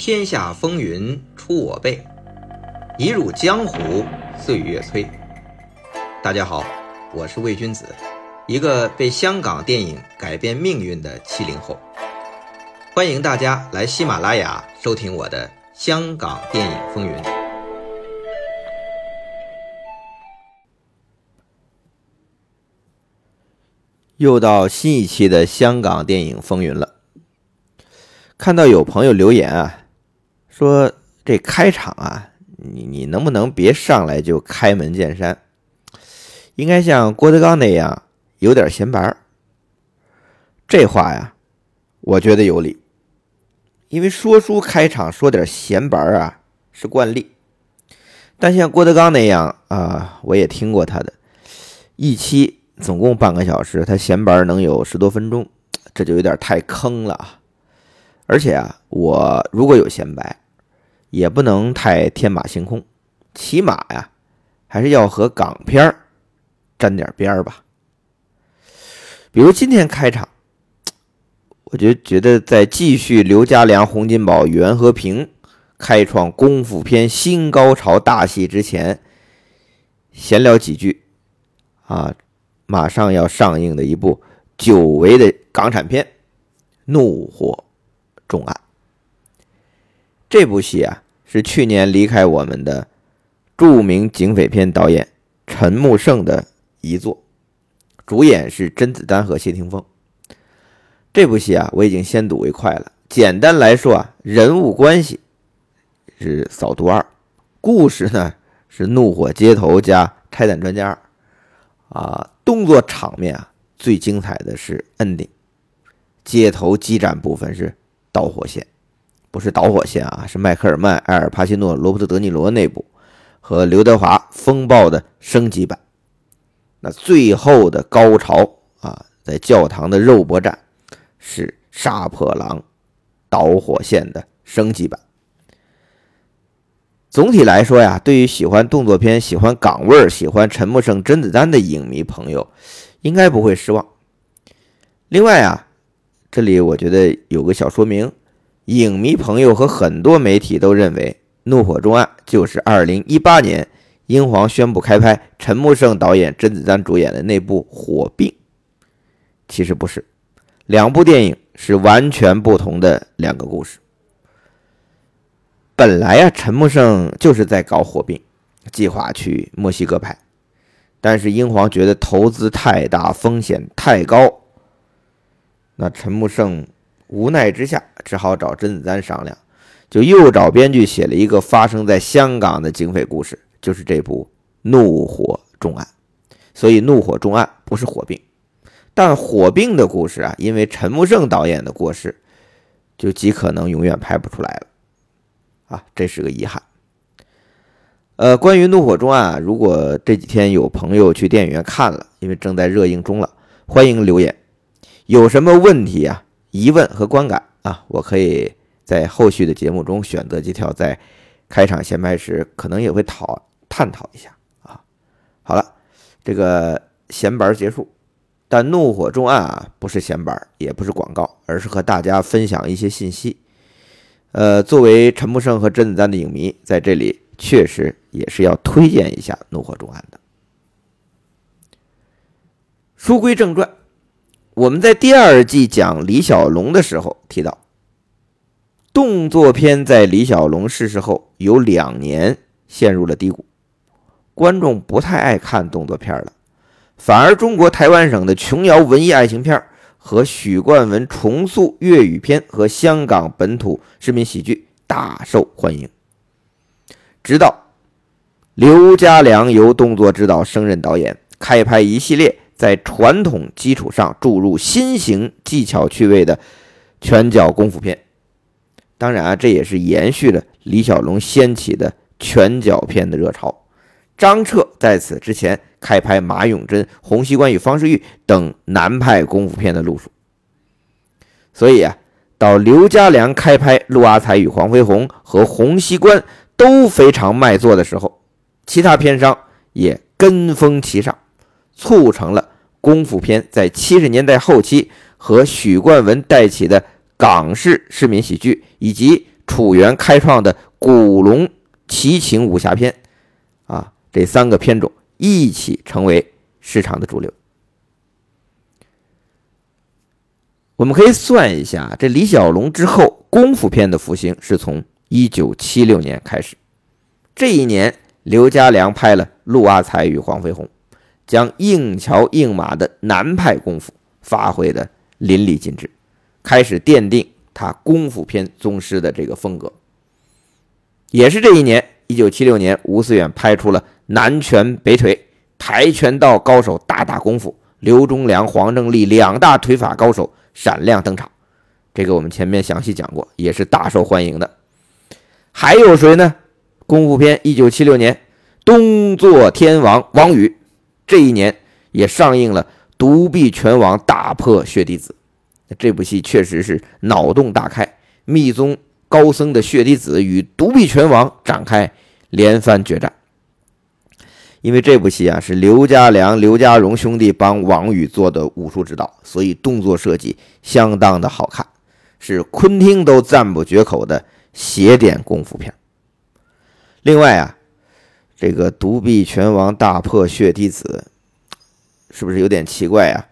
天下风云出我辈，一入江湖岁月催。大家好，我是魏君子，一个被香港电影改变命运的七零后。欢迎大家来喜马拉雅收听我的《香港电影风云》。又到新一期的《香港电影风云》了。看到有朋友留言啊，说这开场啊，你你能不能别上来就开门见山？应该像郭德纲那样有点闲白儿。这话呀，我觉得有理，因为说书开场说点闲白儿啊是惯例，但像郭德纲那样啊，我也听过他的，一期总共半个小时，他闲白能有十多分钟，这就有点太坑了啊。而且啊，我如果有闲白，也不能太天马行空，起码呀，还是要和港片沾点边儿吧。比如今天开场，我就觉得在继续刘家良、洪金宝、袁和平开创功夫片新高潮大戏之前，闲聊几句啊，马上要上映的一部久违的港产片《怒火》。重案，这部戏啊是去年离开我们的著名警匪片导演陈木胜的遗作，主演是甄子丹和谢霆锋。这部戏啊我已经先睹为快了。简单来说啊，人物关系是扫毒二，故事呢是怒火街头加拆弹专家二啊，动作场面啊最精彩的是 ending，街头激战部分是。导火线不是导火线啊，是迈克尔曼、埃尔帕西诺、罗伯特·德尼罗那部和刘德华风暴的升级版。那最后的高潮啊，在教堂的肉搏战是杀破狼导火线的升级版。总体来说呀，对于喜欢动作片、喜欢港味儿、喜欢陈木胜、甄子丹的影迷朋友，应该不会失望。另外啊。这里我觉得有个小说明，影迷朋友和很多媒体都认为《怒火重案》就是2018年英皇宣布开拍、陈木胜导演、甄子丹主演的那部《火并》。其实不是，两部电影是完全不同的两个故事。本来啊，陈木胜就是在搞《火并》，计划去墨西哥拍，但是英皇觉得投资太大，风险太高。那陈木胜无奈之下，只好找甄子丹商量，就又找编剧写了一个发生在香港的警匪故事，就是这部《怒火重案》。所以《怒火重案》不是火并，但火并的故事啊，因为陈木胜导演的过世，就极可能永远拍不出来了。啊，这是个遗憾。呃，关于《怒火重案》啊，如果这几天有朋友去电影院看了，因为正在热映中了，欢迎留言。有什么问题啊、疑问和观感啊？我可以在后续的节目中选择几条，在开场闲拍时可能也会讨探讨一下啊。好了，这个闲白结束，但怒火重案啊，不是闲板，也不是广告，而是和大家分享一些信息。呃，作为陈木胜和甄子丹的影迷，在这里确实也是要推荐一下怒火重案的。书归正传。我们在第二季讲李小龙的时候提到，动作片在李小龙逝世后有两年陷入了低谷，观众不太爱看动作片了，反而中国台湾省的琼瑶文艺爱情片和许冠文重塑粤语片和香港本土市民喜剧大受欢迎。直到刘家良由动作指导升任导演，开拍一系列。在传统基础上注入新型技巧趣味的拳脚功夫片，当然啊，这也是延续了李小龙掀起的拳脚片的热潮。张彻在此之前开拍马永贞、洪熙官与方世玉等南派功夫片的路数，所以啊，到刘家良开拍陆阿才与黄飞鸿和洪熙官都非常卖座的时候，其他片商也跟风齐上，促成了。功夫片在七十年代后期和许冠文带起的港式市民喜剧，以及楚原开创的古龙奇情武侠片啊，这三个片种一起成为市场的主流。我们可以算一下，这李小龙之后功夫片的复兴是从一九七六年开始。这一年，刘家良拍了《陆阿才与黄飞鸿》，将硬桥硬马的南派功夫发挥的淋漓尽致，开始奠定他功夫片宗师的这个风格。也是这一年，一九七六年，吴思远拍出了《南拳北腿》，跆拳道高手大打功夫，刘忠良、黄正利两大腿法高手。闪亮登场，这个我们前面详细讲过，也是大受欢迎的。还有谁呢？功夫片，一九七六年，东座天王王宇，这一年也上映了《独臂拳王大破血滴子》。这部戏确实是脑洞大开，密宗高僧的血滴子与独臂拳王展开连番决战。因为这部戏啊是刘家良、刘家荣兄弟帮王宇做的武术指导，所以动作设计相当的好看，是昆汀都赞不绝口的邪典功夫片。另外啊，这个独臂拳王大破血滴子，是不是有点奇怪啊？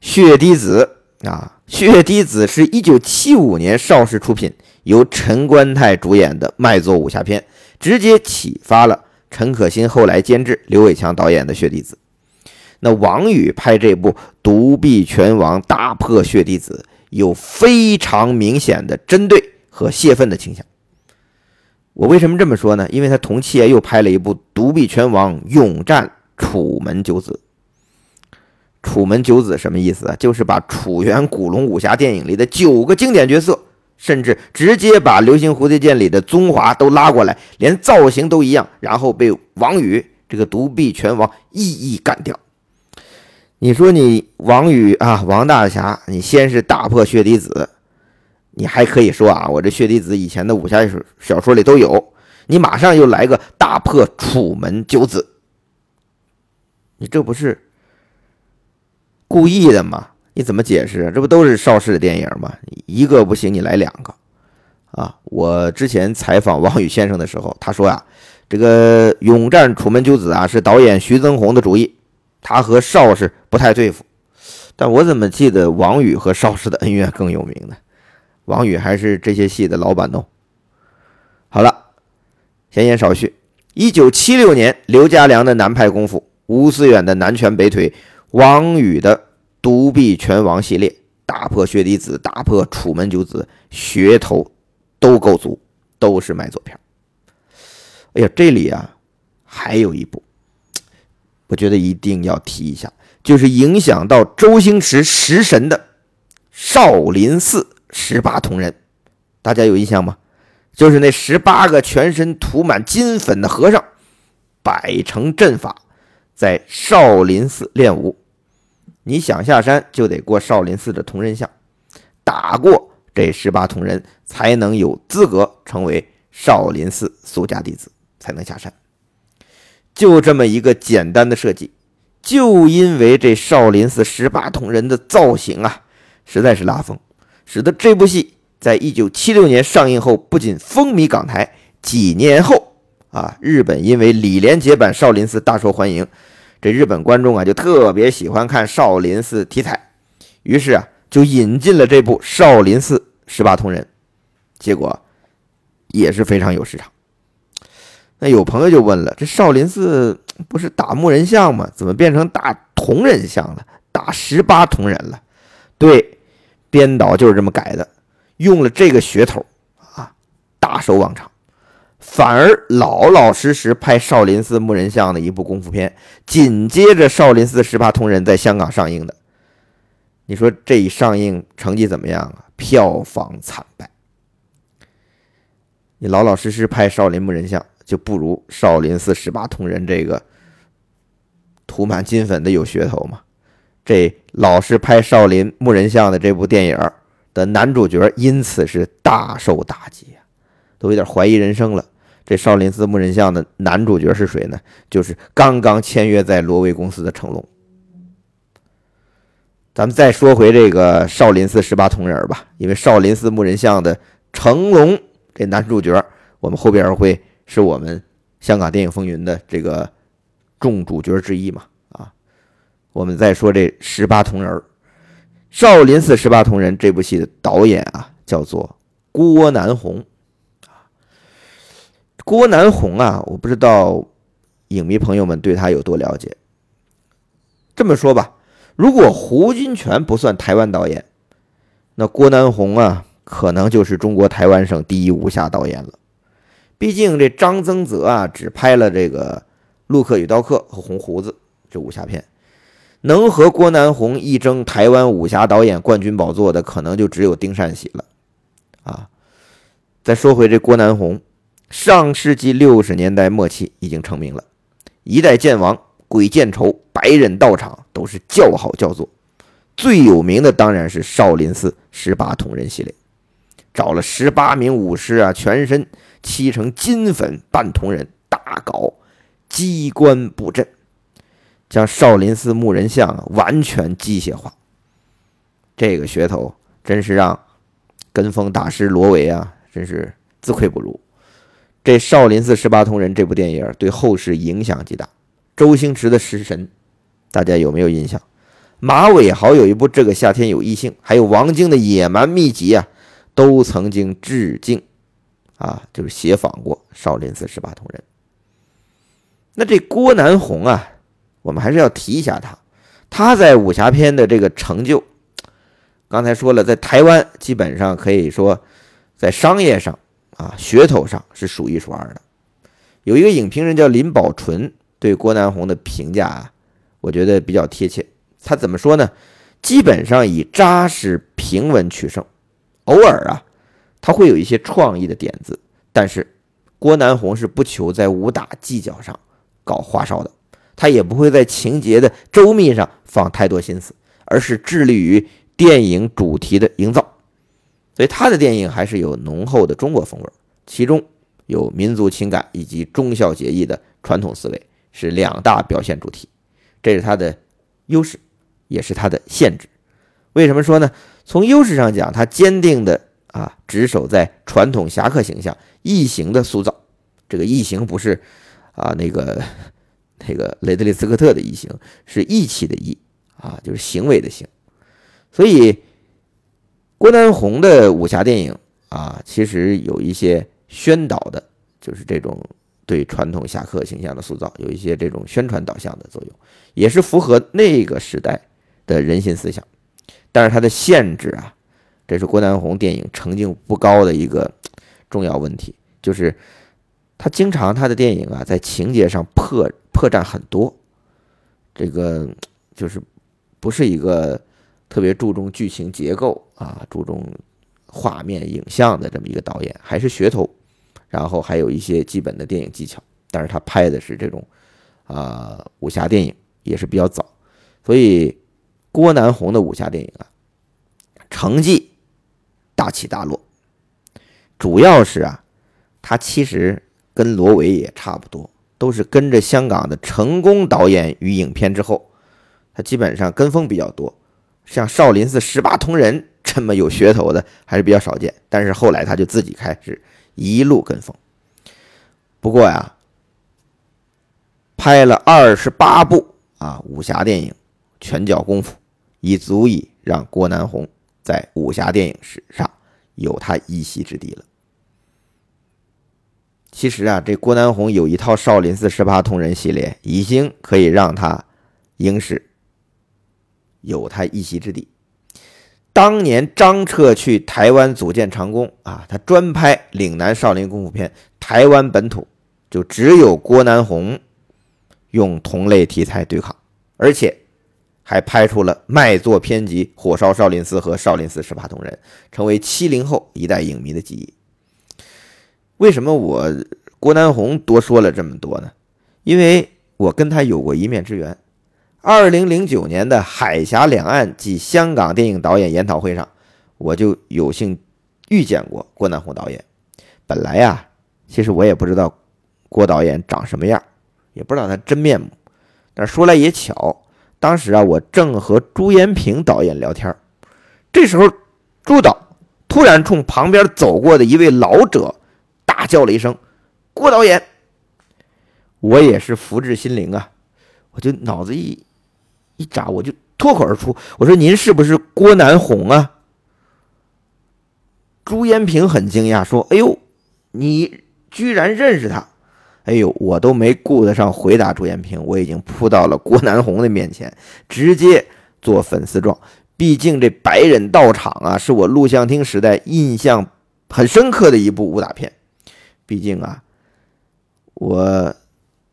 血滴子啊，血滴子是一九七五年邵氏出品，由陈观泰主演的卖座武侠片，直接启发了。陈可辛后来监制，刘伟强导演的《血滴子》，那王宇拍这部《独臂拳王大破血滴子》，有非常明显的针对和泄愤的倾向。我为什么这么说呢？因为他同期又拍了一部《独臂拳王勇战楚门九子》。楚门九子什么意思啊？就是把楚原古龙武侠电影里的九个经典角色。甚至直接把《流星蝴蝶剑》里的宗华都拉过来，连造型都一样，然后被王宇这个独臂拳王一一干掉。你说你王宇啊，王大侠，你先是大破血滴子，你还可以说啊，我这血滴子以前的武侠小说里都有，你马上又来个大破楚门九子，你这不是故意的吗？你怎么解释？这不都是邵氏的电影吗？一个不行，你来两个啊！我之前采访王宇先生的时候，他说啊，这个《勇战楚门九子》啊是导演徐增宏的主意，他和邵氏不太对付。但我怎么记得王宇和邵氏的恩怨更有名呢？王宇还是这些戏的老板哦。好了，闲言少叙。一九七六年，刘家良的南派功夫，吴思远的南拳北腿，王宇的。独臂拳王系列，打破血滴子，打破楚门九子，噱头都够足，都是卖座片。哎呀，这里啊还有一部，我觉得一定要提一下，就是影响到周星驰食神的《少林寺十八铜人》，大家有印象吗？就是那十八个全身涂满金粉的和尚，摆成阵法，在少林寺练武。你想下山就得过少林寺的铜人像，打过这十八铜人，才能有资格成为少林寺俗家弟子，才能下山。就这么一个简单的设计，就因为这少林寺十八铜人的造型啊，实在是拉风，使得这部戏在一九七六年上映后，不仅风靡港台，几年后啊，日本因为李连杰版少林寺大受欢迎。这日本观众啊，就特别喜欢看少林寺题材，于是啊，就引进了这部《少林寺十八铜人》，结果也是非常有市场。那有朋友就问了：这少林寺不是打木人像吗？怎么变成打铜人像了？打十八铜人了？对，编导就是这么改的，用了这个噱头啊，大收网场。反而老老实实拍少林寺木人像的一部功夫片，紧接着少林寺十八铜人在香港上映的，你说这一上映成绩怎么样啊？票房惨败。你老老实实拍少林木人像，就不如少林寺十八铜人这个涂满金粉的有噱头吗？这老是拍少林木人像的这部电影的男主角因此是大受打击啊，都有点怀疑人生了。这少林寺木人像的男主角是谁呢？就是刚刚签约在罗威公司的成龙。咱们再说回这个少林寺十八铜人吧，因为少林寺木人像的成龙这男主角，我们后边会是我们香港电影风云的这个众主角之一嘛？我们再说这十八铜人少林寺十八铜人》这部戏的导演啊，叫做郭南红。郭南红啊，我不知道影迷朋友们对他有多了解。这么说吧，如果胡金铨不算台湾导演，那郭南红啊。可能就是中国台湾省第一武侠导演了。毕竟这张增泽啊，只拍了这个《陆克与刀客》和《红胡子》这武侠片，能和郭南红一争台湾武侠导演冠军宝座的，可能就只有丁善喜了。啊，再说回这郭南红，上世纪六十年代末期已经成名了，《一代剑王》《鬼见愁》《白刃道场》都是叫好叫座，最有名的当然是少林寺十八铜人系列。找了十八名武师啊，全身漆成金粉半铜人，大搞机关布阵，将少林寺木人像完全机械化。这个噱头真是让跟风大师罗维啊，真是自愧不如。这《少林寺十八铜人》这部电影对后世影响极大。周星驰的《食神》，大家有没有印象？马伟豪有一部《这个夏天有异性》，还有王晶的《野蛮秘籍》啊。都曾经致敬，啊，就是写仿过少林寺十八铜人。那这郭南红啊，我们还是要提一下他，他在武侠片的这个成就，刚才说了，在台湾基本上可以说在商业上啊，噱头上是数一数二的。有一个影评人叫林宝纯，对郭南红的评价啊，我觉得比较贴切。他怎么说呢？基本上以扎实平稳取胜。偶尔啊，他会有一些创意的点子，但是郭南红是不求在武打技巧上搞花哨的，他也不会在情节的周密上放太多心思，而是致力于电影主题的营造。所以他的电影还是有浓厚的中国风味，其中有民族情感以及忠孝节义的传统思维是两大表现主题，这是他的优势，也是他的限制。为什么说呢？从优势上讲，他坚定的啊，执守在传统侠客形象、异形的塑造。这个异形不是啊，那个那个雷德利·斯科特的异形，是义气的义啊，就是行为的行。所以，郭南红的武侠电影啊，其实有一些宣导的，就是这种对传统侠客形象的塑造，有一些这种宣传导向的作用，也是符合那个时代的人心思想。但是它的限制啊，这是郭南红电影成就不高的一个重要问题，就是他经常他的电影啊，在情节上破破绽很多，这个就是不是一个特别注重剧情结构啊，注重画面影像的这么一个导演，还是噱头，然后还有一些基本的电影技巧，但是他拍的是这种啊武侠电影，也是比较早，所以。郭南红的武侠电影啊，成绩大起大落，主要是啊，他其实跟罗维也差不多，都是跟着香港的成功导演与影片之后，他基本上跟风比较多。像少林寺十八铜人这么有噱头的还是比较少见，但是后来他就自己开始一路跟风。不过呀，拍了二十八部啊武侠电影，拳脚功夫。已足以让郭南红在武侠电影史上有他一席之地了。其实啊，这郭南红有一套《少林寺十八铜人》系列，已经可以让他影史有他一席之地。当年张彻去台湾组建长工啊，他专拍岭南少林功夫片，台湾本土就只有郭南红用同类题材对抗，而且。还拍出了卖座片集《火烧少林寺》和《少林寺十八铜人》，成为七零后一代影迷的记忆。为什么我郭南红多说了这么多呢？因为我跟他有过一面之缘。二零零九年的海峡两岸及香港电影导演研讨会上，我就有幸遇见过郭南红导演。本来呀，其实我也不知道郭导演长什么样，也不知道他真面目。但说来也巧。当时啊，我正和朱延平导演聊天这时候朱导突然冲旁边走过的一位老者大叫了一声：“郭导演！”我也是福至心灵啊，我就脑子一一眨，我就脱口而出：“我说您是不是郭南红啊？”朱延平很惊讶，说：“哎呦，你居然认识他！”哎呦，我都没顾得上回答朱延平，我已经扑到了郭南红的面前，直接做粉丝状。毕竟这《白忍道场》啊，是我录像厅时代印象很深刻的一部武打片。毕竟啊，我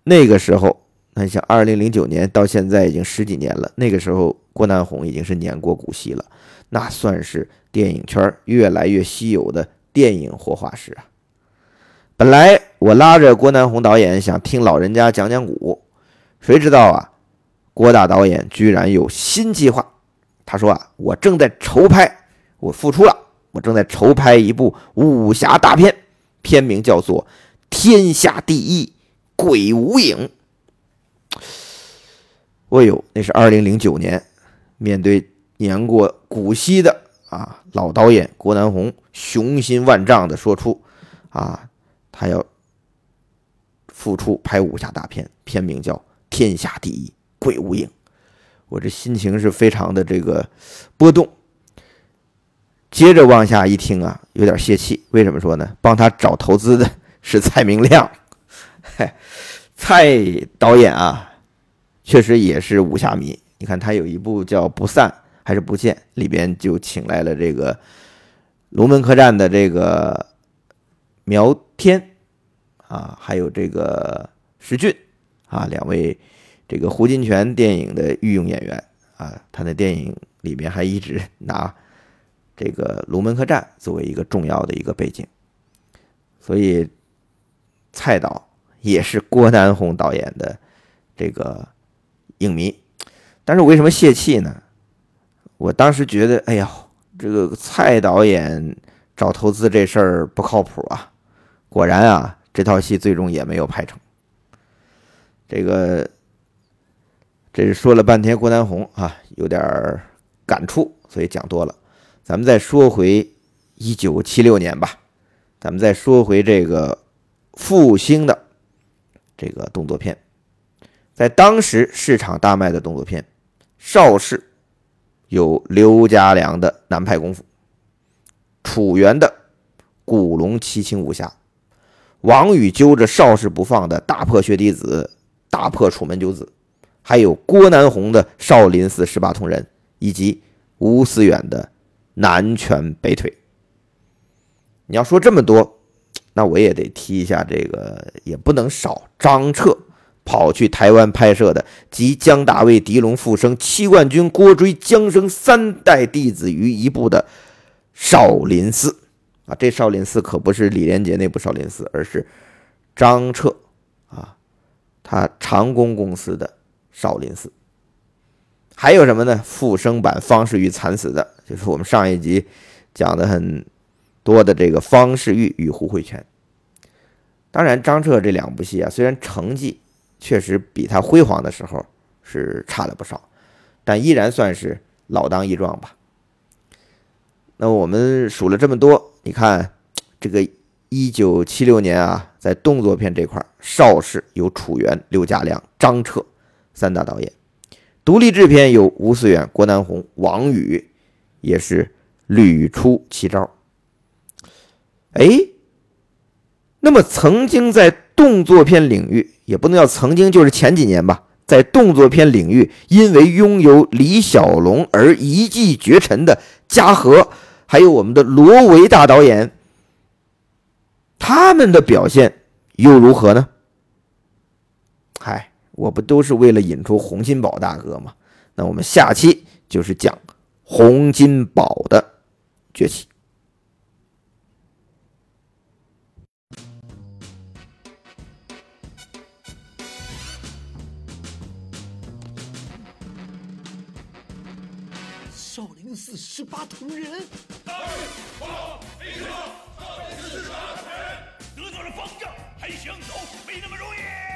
那个时候，那像二零零九年到现在已经十几年了，那个时候郭南红已经是年过古稀了，那算是电影圈越来越稀有的电影活化石啊。本来我拉着郭南红导演想听老人家讲讲古，谁知道啊，郭大导演居然有新计划。他说啊，我正在筹拍，我复出了，我正在筹拍一部武侠大片，片名叫做《天下第一鬼无影》。哎呦，那是二零零九年，面对年过古稀的啊老导演郭南红，雄心万丈的说出啊。他要复出拍武侠大片，片名叫《天下第一鬼无影》。我这心情是非常的这个波动。接着往下一听啊，有点泄气。为什么说呢？帮他找投资的是蔡明亮。嗨，蔡导演啊，确实也是武侠迷。你看他有一部叫《不散》还是《不见》，里边就请来了这个龙门客栈的这个。苗天啊，还有这个石俊啊，两位这个胡金铨电影的御用演员啊，他的电影里面还一直拿这个龙门客栈作为一个重要的一个背景，所以蔡导也是郭南红导演的这个影迷，但是我为什么泄气呢？我当时觉得，哎呀，这个蔡导演找投资这事儿不靠谱啊。果然啊，这套戏最终也没有拍成。这个，这是说了半天郭南红啊，有点感触，所以讲多了。咱们再说回一九七六年吧，咱们再说回这个复兴的这个动作片，在当时市场大卖的动作片，邵氏有刘家良的南派功夫，楚原的古龙七情武侠。王宇揪着邵氏不放的大破血滴子，大破楚门九子，还有郭南红的少林寺十八铜人，以及吴思远的南拳北腿。你要说这么多，那我也得提一下这个，也不能少张彻跑去台湾拍摄的集江大卫、狄龙、复生、七冠军、郭追、江生三代弟子于一部的少林寺。啊，这少林寺可不是李连杰那部少林寺，而是张彻啊，他长工公司的少林寺。还有什么呢？复生版方世玉惨死的，就是我们上一集讲的很多的这个方世玉与胡慧泉。当然，张彻这两部戏啊，虽然成绩确实比他辉煌的时候是差了不少，但依然算是老当益壮吧。那我们数了这么多。你看，这个一九七六年啊，在动作片这块，邵氏有楚原、刘家良、张彻三大导演；独立制片有吴思远、郭南红、王宇，也是屡出奇招。哎，那么曾经在动作片领域，也不能叫曾经，就是前几年吧，在动作片领域，因为拥有李小龙而一骑绝尘的嘉禾。还有我们的罗维大导演，他们的表现又如何呢？嗨，我不都是为了引出洪金宝大哥吗？那我们下期就是讲洪金宝的崛起。少林寺十八铜人，少林寺十八铜人，得罪了方丈，还想走，没那么容易。